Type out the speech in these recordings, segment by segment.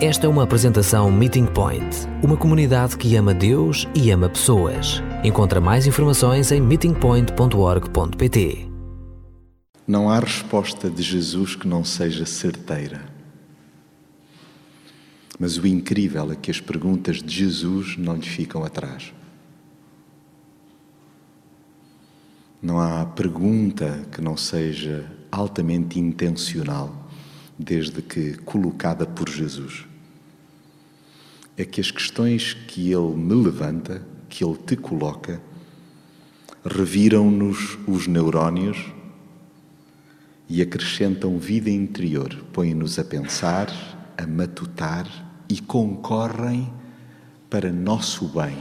Esta é uma apresentação Meeting Point, uma comunidade que ama Deus e ama pessoas. Encontra mais informações em meetingpoint.org.pt. Não há resposta de Jesus que não seja certeira. Mas o incrível é que as perguntas de Jesus não lhe ficam atrás. Não há pergunta que não seja altamente intencional, desde que colocada por Jesus. É que as questões que Ele me levanta, que Ele te coloca, reviram-nos os neurónios e acrescentam vida interior, põem-nos a pensar, a matutar e concorrem para nosso bem,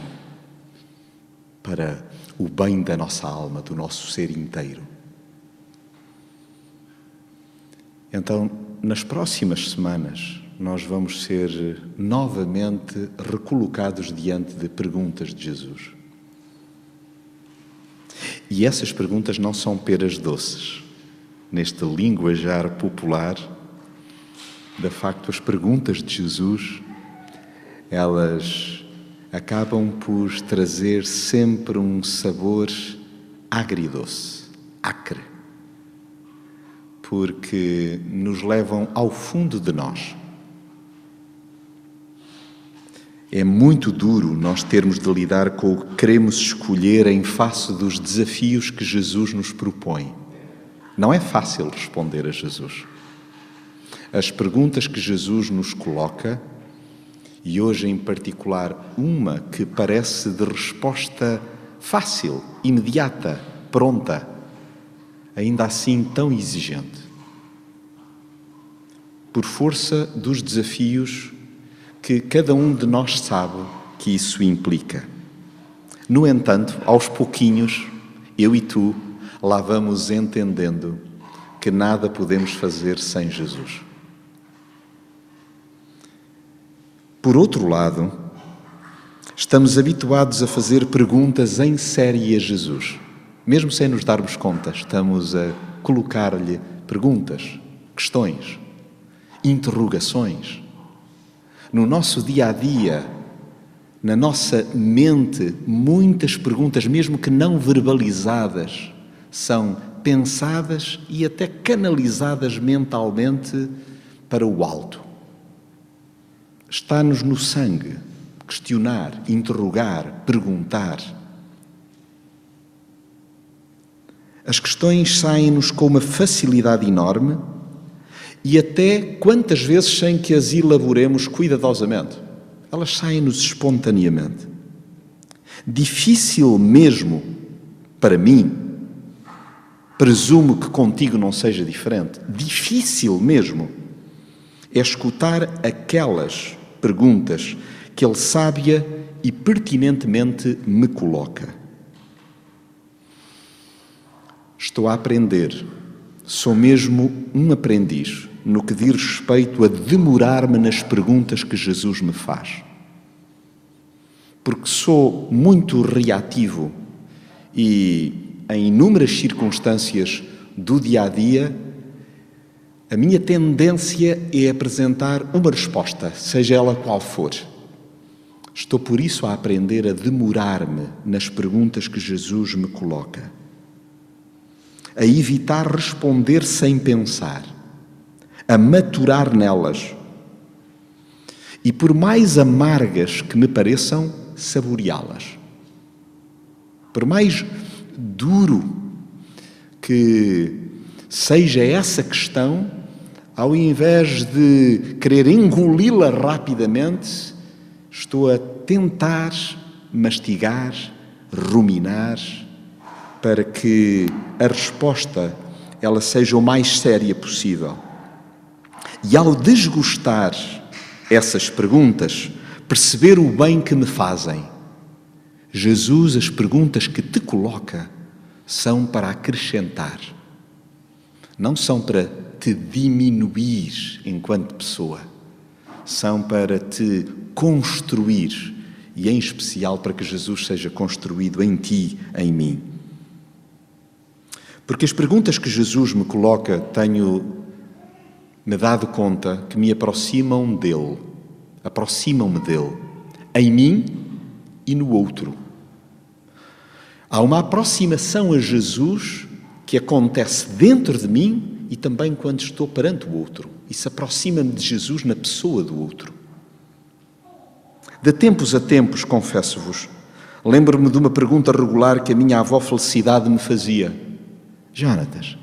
para o bem da nossa alma, do nosso ser inteiro. Então, nas próximas semanas, nós vamos ser novamente recolocados diante de perguntas de Jesus. E essas perguntas não são peras doces. Neste linguajar popular, de facto, as perguntas de Jesus, elas acabam por trazer sempre um sabor agridoce, acre, porque nos levam ao fundo de nós. É muito duro nós termos de lidar com o que queremos escolher em face dos desafios que Jesus nos propõe. Não é fácil responder a Jesus. As perguntas que Jesus nos coloca e hoje em particular uma que parece de resposta fácil, imediata, pronta, ainda assim tão exigente. Por força dos desafios que cada um de nós sabe que isso implica. No entanto, aos pouquinhos, eu e tu lá vamos entendendo que nada podemos fazer sem Jesus. Por outro lado, estamos habituados a fazer perguntas em série a Jesus. Mesmo sem nos darmos conta, estamos a colocar-lhe perguntas, questões, interrogações. No nosso dia a dia, na nossa mente, muitas perguntas, mesmo que não verbalizadas, são pensadas e até canalizadas mentalmente para o alto. Está-nos no sangue questionar, interrogar, perguntar. As questões saem-nos com uma facilidade enorme e até quantas vezes sem que as elaboremos cuidadosamente. Elas saem-nos espontaneamente. Difícil mesmo para mim, presumo que contigo não seja diferente, difícil mesmo é escutar aquelas perguntas que ele sábia e pertinentemente me coloca. Estou a aprender, sou mesmo um aprendiz no que diz respeito a demorar-me nas perguntas que Jesus me faz. Porque sou muito reativo e, em inúmeras circunstâncias do dia a dia, a minha tendência é apresentar uma resposta, seja ela qual for. Estou por isso a aprender a demorar-me nas perguntas que Jesus me coloca, a evitar responder sem pensar, a maturar nelas e, por mais amargas que me pareçam, saboreá-las. Por mais duro que seja essa questão, ao invés de querer engoli-la rapidamente, estou a tentar mastigar, ruminar, para que a resposta ela seja o mais séria possível. E ao desgostar essas perguntas, perceber o bem que me fazem. Jesus, as perguntas que te coloca são para acrescentar, não são para te diminuir enquanto pessoa, são para te construir e, em especial, para que Jesus seja construído em ti, em mim. Porque as perguntas que Jesus me coloca, tenho me dado conta que me aproximam dele aproximam-me dele, em mim e no outro. Há uma aproximação a Jesus que acontece dentro de mim e também quando estou perante o outro. Isso aproxima-me de Jesus na pessoa do outro. De tempos a tempos, confesso-vos, lembro-me de uma pergunta regular que a minha avó Felicidade me fazia: Jonatas,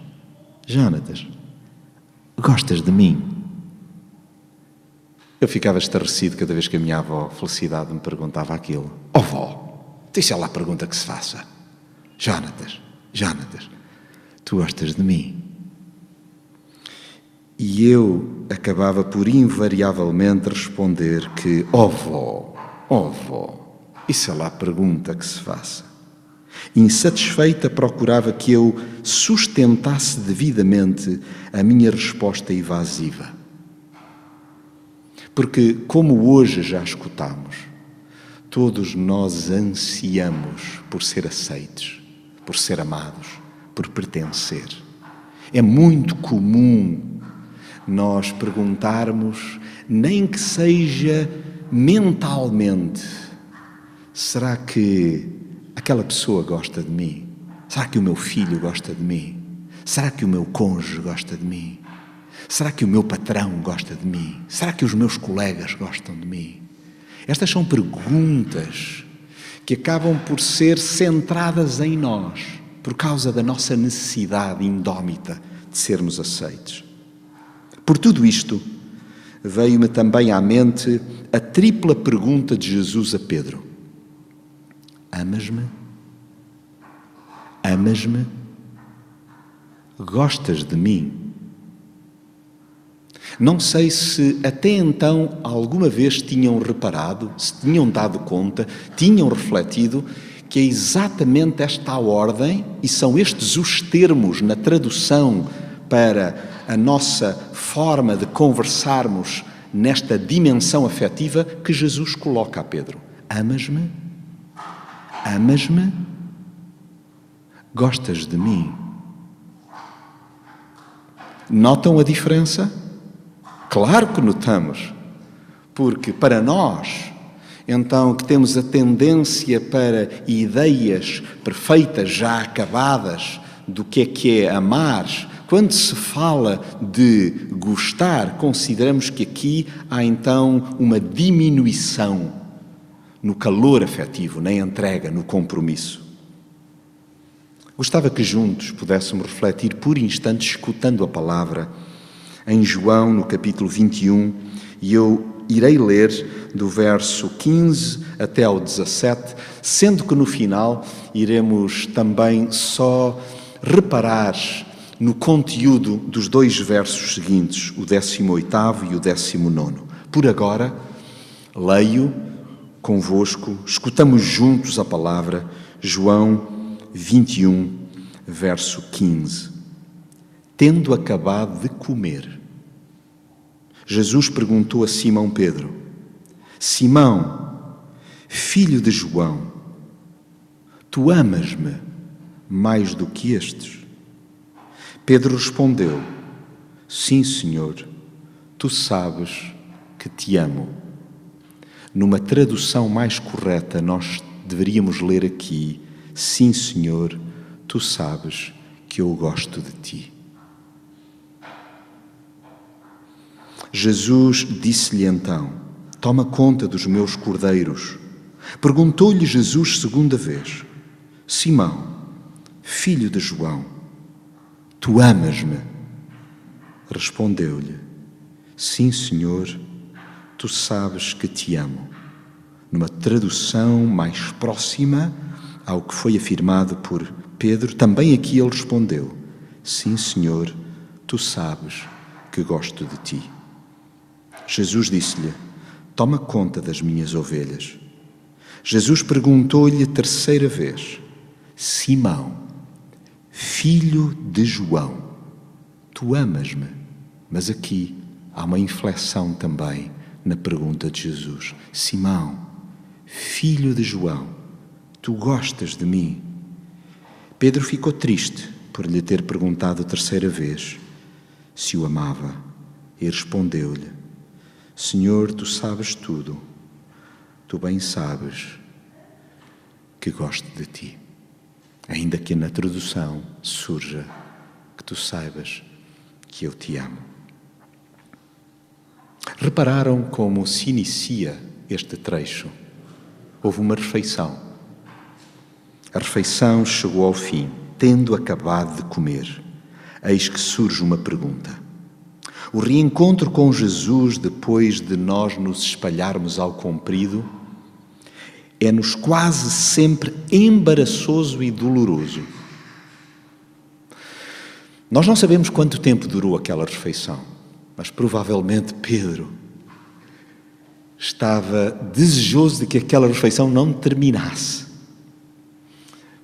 Jonatas, gostas de mim? Eu ficava estarrecido cada vez que a minha avó Felicidade me perguntava aquilo. Oh, vó, isso é lá a pergunta que se faça. Jonatas, Jonatas, tu gostas de mim? E eu acabava por invariavelmente responder que, oh, vó, oh, vó, isso é lá a pergunta que se faça. Insatisfeita, procurava que eu sustentasse devidamente a minha resposta evasiva. Porque, como hoje já escutamos, todos nós ansiamos por ser aceitos, por ser amados, por pertencer. É muito comum nós perguntarmos, nem que seja mentalmente: será que aquela pessoa gosta de mim? Será que o meu filho gosta de mim? Será que o meu cônjuge gosta de mim? Será que o meu patrão gosta de mim? Será que os meus colegas gostam de mim? Estas são perguntas que acabam por ser centradas em nós, por causa da nossa necessidade indómita de sermos aceitos. Por tudo isto, veio-me também à mente a tripla pergunta de Jesus a Pedro: Amas-me? Amas-me? Gostas de mim? Não sei se até então alguma vez tinham reparado, se tinham dado conta, tinham refletido que é exatamente esta a ordem e são estes os termos na tradução para a nossa forma de conversarmos nesta dimensão afetiva que Jesus coloca a Pedro. Amas-me? Amas-me? Gostas de mim? Notam a diferença? Claro que notamos, porque para nós, então, que temos a tendência para ideias perfeitas, já acabadas, do que é que é amar, quando se fala de gostar, consideramos que aqui há então uma diminuição no calor afetivo, na entrega, no compromisso. Gostava que juntos pudéssemos refletir por instantes, escutando a palavra em João, no capítulo 21, e eu irei ler do verso 15 até ao 17, sendo que no final iremos também só reparar no conteúdo dos dois versos seguintes, o 18 e o 19. Por agora, leio convosco, escutamos juntos a palavra, João 21, verso 15 tendo acabado de comer, Jesus perguntou a Simão Pedro: Simão, filho de João, tu amas-me mais do que estes? Pedro respondeu: Sim, Senhor, tu sabes que te amo. Numa tradução mais correta, nós deveríamos ler aqui: Sim, Senhor, tu sabes que eu gosto de ti. Jesus disse-lhe então: Toma conta dos meus cordeiros. Perguntou-lhe Jesus segunda vez: Simão, filho de João, tu amas-me? Respondeu-lhe: Sim, Senhor, tu sabes que te amo. Numa tradução mais próxima ao que foi afirmado por Pedro, também aqui ele respondeu: Sim, Senhor, tu sabes que gosto de ti. Jesus disse-lhe: Toma conta das minhas ovelhas. Jesus perguntou-lhe terceira vez: Simão, filho de João, tu amas-me? Mas aqui há uma inflexão também na pergunta de Jesus: Simão, filho de João, tu gostas de mim? Pedro ficou triste por lhe ter perguntado terceira vez se o amava e respondeu-lhe: Senhor, tu sabes tudo, tu bem sabes que gosto de ti. Ainda que na tradução surja que tu saibas que eu te amo. Repararam como se inicia este trecho? Houve uma refeição. A refeição chegou ao fim, tendo acabado de comer. Eis que surge uma pergunta. O reencontro com Jesus, depois de nós nos espalharmos ao comprido, é-nos quase sempre embaraçoso e doloroso. Nós não sabemos quanto tempo durou aquela refeição, mas provavelmente Pedro estava desejoso de que aquela refeição não terminasse,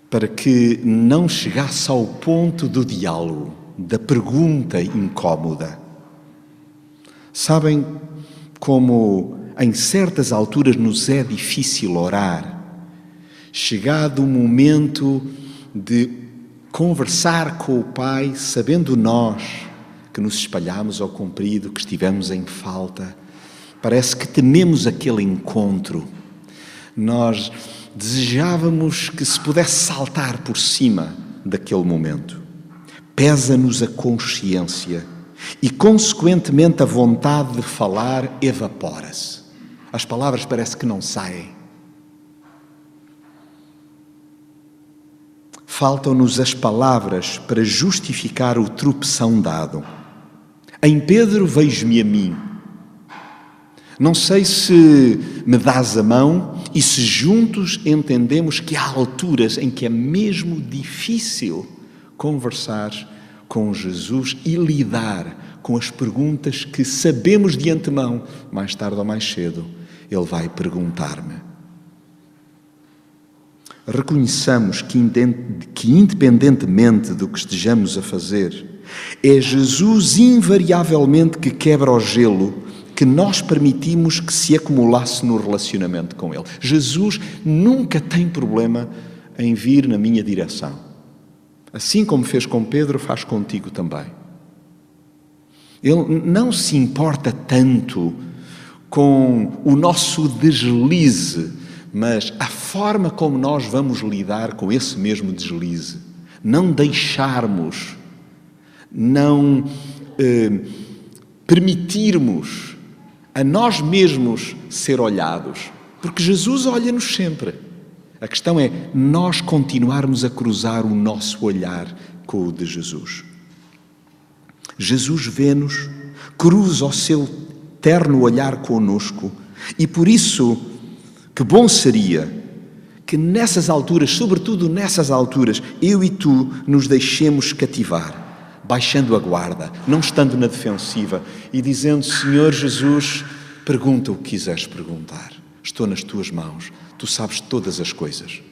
para que não chegasse ao ponto do diálogo, da pergunta incômoda. Sabem como em certas alturas nos é difícil orar, chegado o momento de conversar com o Pai, sabendo nós que nos espalhamos ao comprido, que estivemos em falta, parece que tememos aquele encontro. Nós desejávamos que se pudesse saltar por cima daquele momento. Pesa-nos a consciência e, consequentemente, a vontade de falar evapora-se. As palavras parece que não saem. Faltam-nos as palavras para justificar o tropeção dado. Em Pedro vejo-me a mim. Não sei se me dás a mão e se juntos entendemos que há alturas em que é mesmo difícil conversar com Jesus e lidar com as perguntas que sabemos de antemão, mais tarde ou mais cedo, Ele vai perguntar-me. Reconheçamos que, independentemente do que estejamos a fazer, é Jesus invariavelmente que quebra o gelo que nós permitimos que se acumulasse no relacionamento com Ele. Jesus nunca tem problema em vir na minha direção. Assim como fez com Pedro, faz contigo também. Ele não se importa tanto com o nosso deslize, mas a forma como nós vamos lidar com esse mesmo deslize. Não deixarmos, não eh, permitirmos a nós mesmos ser olhados, porque Jesus olha-nos sempre. A questão é nós continuarmos a cruzar o nosso olhar com o de Jesus. Jesus vê-nos, cruza o seu terno olhar conosco e por isso, que bom seria que nessas alturas, sobretudo nessas alturas, eu e tu nos deixemos cativar, baixando a guarda, não estando na defensiva e dizendo: Senhor Jesus, pergunta o que quiseres perguntar, estou nas tuas mãos tu sabes todas as coisas.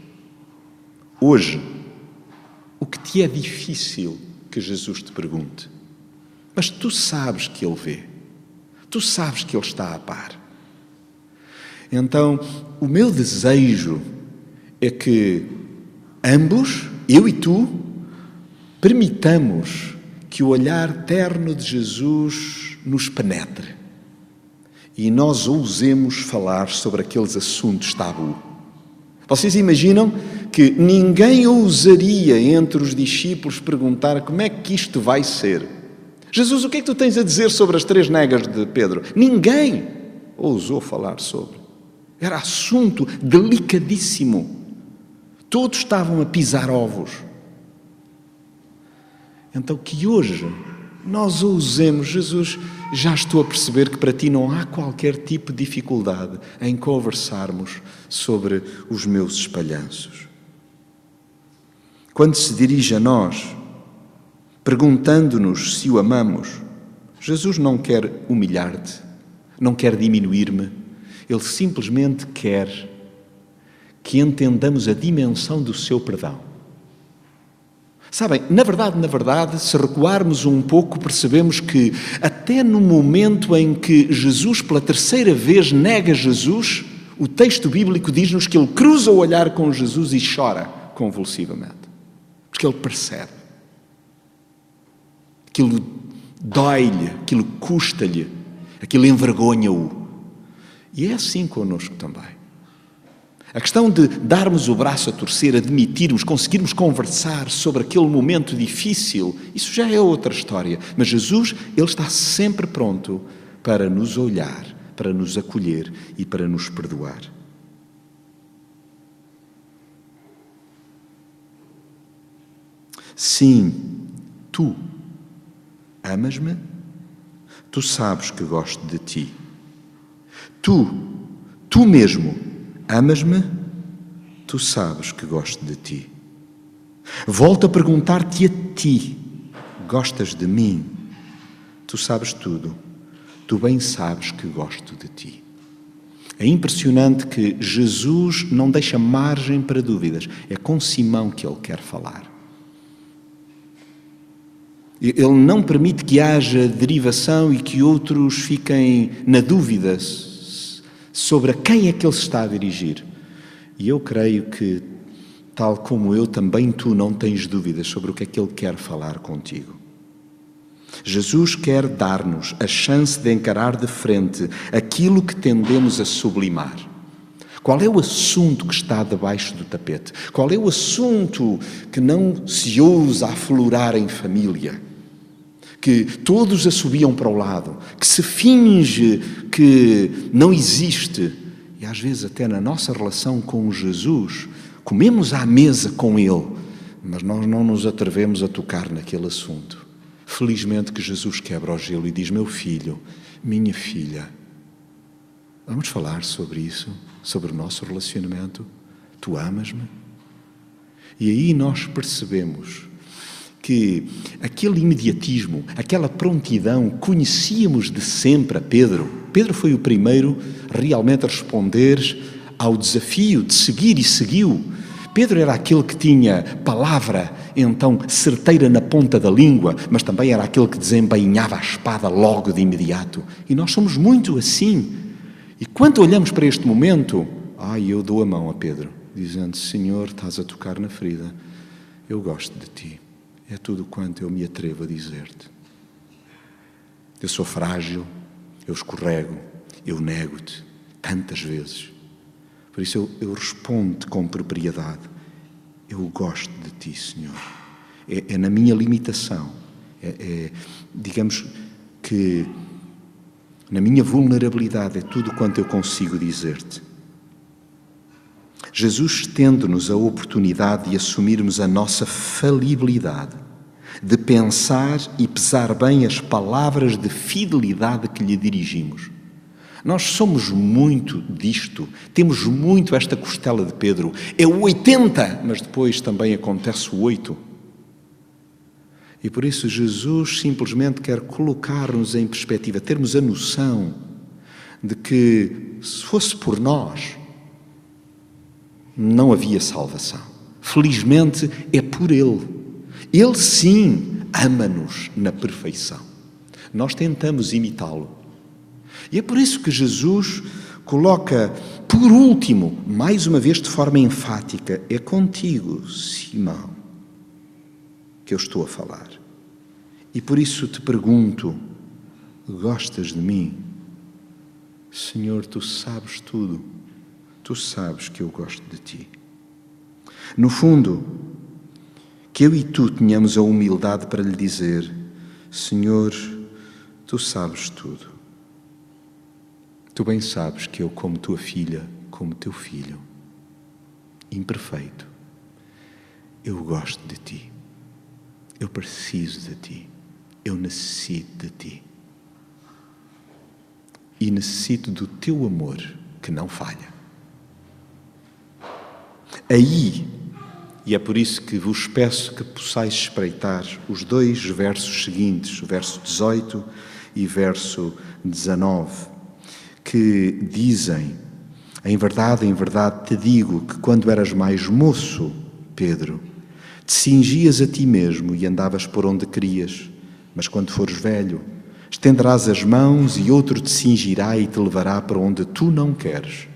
Hoje, o que te é difícil que Jesus te pergunte, mas tu sabes que Ele vê, tu sabes que Ele está a par. Então, o meu desejo é que ambos, eu e tu, permitamos que o olhar terno de Jesus nos penetre e nós ousemos falar sobre aqueles assuntos tabu. Vocês imaginam que ninguém ousaria entre os discípulos perguntar como é que isto vai ser? Jesus, o que é que tu tens a dizer sobre as três negas de Pedro? Ninguém ousou falar sobre. Era assunto delicadíssimo. Todos estavam a pisar ovos. Então, que hoje nós ousemos, Jesus, já estou a perceber que para ti não há qualquer tipo de dificuldade em conversarmos sobre os meus espalhanços. Quando se dirige a nós, perguntando-nos se o amamos, Jesus não quer humilhar-te, não quer diminuir-me, ele simplesmente quer que entendamos a dimensão do seu perdão. Sabem, na verdade, na verdade, se recuarmos um pouco, percebemos que até no momento em que Jesus, pela terceira vez, nega Jesus, o texto bíblico diz-nos que ele cruza o olhar com Jesus e chora convulsivamente. Porque ele percebe. Aquilo dói-lhe, aquilo custa-lhe. aquilo envergonha-o. E é assim connosco também. A questão de darmos o braço a torcer, admitirmos, conseguirmos conversar sobre aquele momento difícil, isso já é outra história. Mas Jesus, Ele está sempre pronto para nos olhar, para nos acolher e para nos perdoar. Sim, tu amas-me, tu sabes que gosto de ti. Tu, tu mesmo, amas-me, tu sabes que gosto de ti. Volto a perguntar-te a ti: gostas de mim? Tu sabes tudo, tu bem sabes que gosto de ti. É impressionante que Jesus não deixa margem para dúvidas. É com Simão que ele quer falar. Ele não permite que haja derivação e que outros fiquem na dúvida sobre a quem é que ele se está a dirigir. E eu creio que, tal como eu, também tu não tens dúvidas sobre o que é que ele quer falar contigo. Jesus quer dar-nos a chance de encarar de frente aquilo que tendemos a sublimar. Qual é o assunto que está debaixo do tapete? Qual é o assunto que não se ousa aflorar em família? Que todos assobiam para o lado, que se finge que não existe. E às vezes, até na nossa relação com Jesus, comemos à mesa com Ele, mas nós não nos atrevemos a tocar naquele assunto. Felizmente que Jesus quebra o gelo e diz: Meu filho, minha filha, vamos falar sobre isso, sobre o nosso relacionamento. Tu amas-me? E aí nós percebemos que aquele imediatismo, aquela prontidão, conhecíamos de sempre a Pedro. Pedro foi o primeiro realmente a responder ao desafio de seguir e seguiu. Pedro era aquele que tinha palavra, então, certeira na ponta da língua, mas também era aquele que desembainhava a espada logo de imediato. E nós somos muito assim. E quando olhamos para este momento, ai, eu dou a mão a Pedro, dizendo: Senhor, estás a tocar na ferida, eu gosto de ti. É tudo quanto eu me atrevo a dizer-te. Eu sou frágil, eu escorrego, eu nego-te tantas vezes. Por isso eu, eu respondo com propriedade. Eu gosto de ti, Senhor. É, é na minha limitação. É, é, digamos que na minha vulnerabilidade é tudo quanto eu consigo dizer-te. Jesus estende-nos a oportunidade de assumirmos a nossa falibilidade, de pensar e pesar bem as palavras de fidelidade que lhe dirigimos. Nós somos muito disto, temos muito esta costela de Pedro. É o 80, mas depois também acontece o 8. E por isso Jesus simplesmente quer colocar-nos em perspectiva, termos a noção de que se fosse por nós, não havia salvação. Felizmente é por Ele. Ele sim ama-nos na perfeição. Nós tentamos imitá-lo. E é por isso que Jesus coloca, por último, mais uma vez de forma enfática: é contigo, Simão, que eu estou a falar. E por isso te pergunto: gostas de mim? Senhor, tu sabes tudo tu sabes que eu gosto de ti. No fundo, que eu e tu tenhamos a humildade para lhe dizer: Senhor, tu sabes tudo. Tu bem sabes que eu, como tua filha, como teu filho, imperfeito, eu gosto de ti. Eu preciso de ti. Eu necessito de ti. E necessito do teu amor que não falha. Aí, e é por isso que vos peço que possais espreitar os dois versos seguintes, o verso 18 e verso 19, que dizem: Em verdade, em verdade te digo que quando eras mais moço, Pedro, te cingias a ti mesmo e andavas por onde querias, mas quando fores velho, estenderás as mãos e outro te cingirá e te levará para onde tu não queres.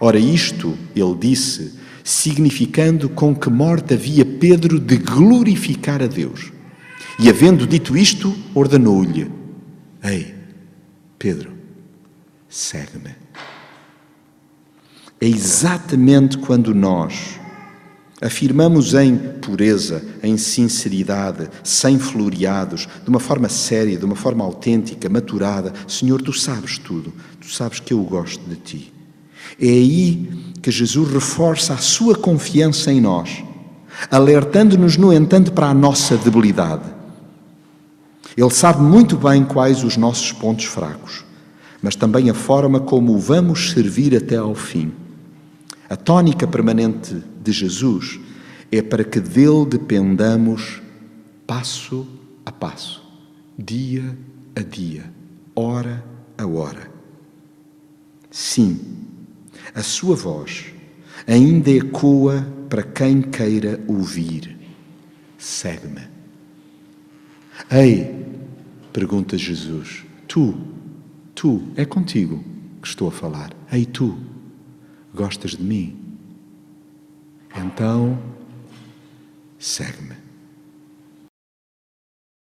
Ora, isto, ele disse, significando com que morte havia Pedro de glorificar a Deus. E havendo dito isto, ordenou-lhe: Ei, Pedro, segue-me. É exatamente quando nós afirmamos em pureza, em sinceridade, sem floreados, de uma forma séria, de uma forma autêntica, maturada: Senhor, tu sabes tudo, tu sabes que eu gosto de ti. É aí que Jesus reforça a sua confiança em nós, alertando-nos, no entanto, para a nossa debilidade. Ele sabe muito bem quais os nossos pontos fracos, mas também a forma como o vamos servir até ao fim. A tónica permanente de Jesus é para que dele dependamos passo a passo, dia a dia, hora a hora. Sim, a sua voz ainda ecoa para quem queira ouvir. Segue-me. Ei, pergunta Jesus, tu, tu, é contigo que estou a falar. Ei, tu, gostas de mim? Então, segue-me.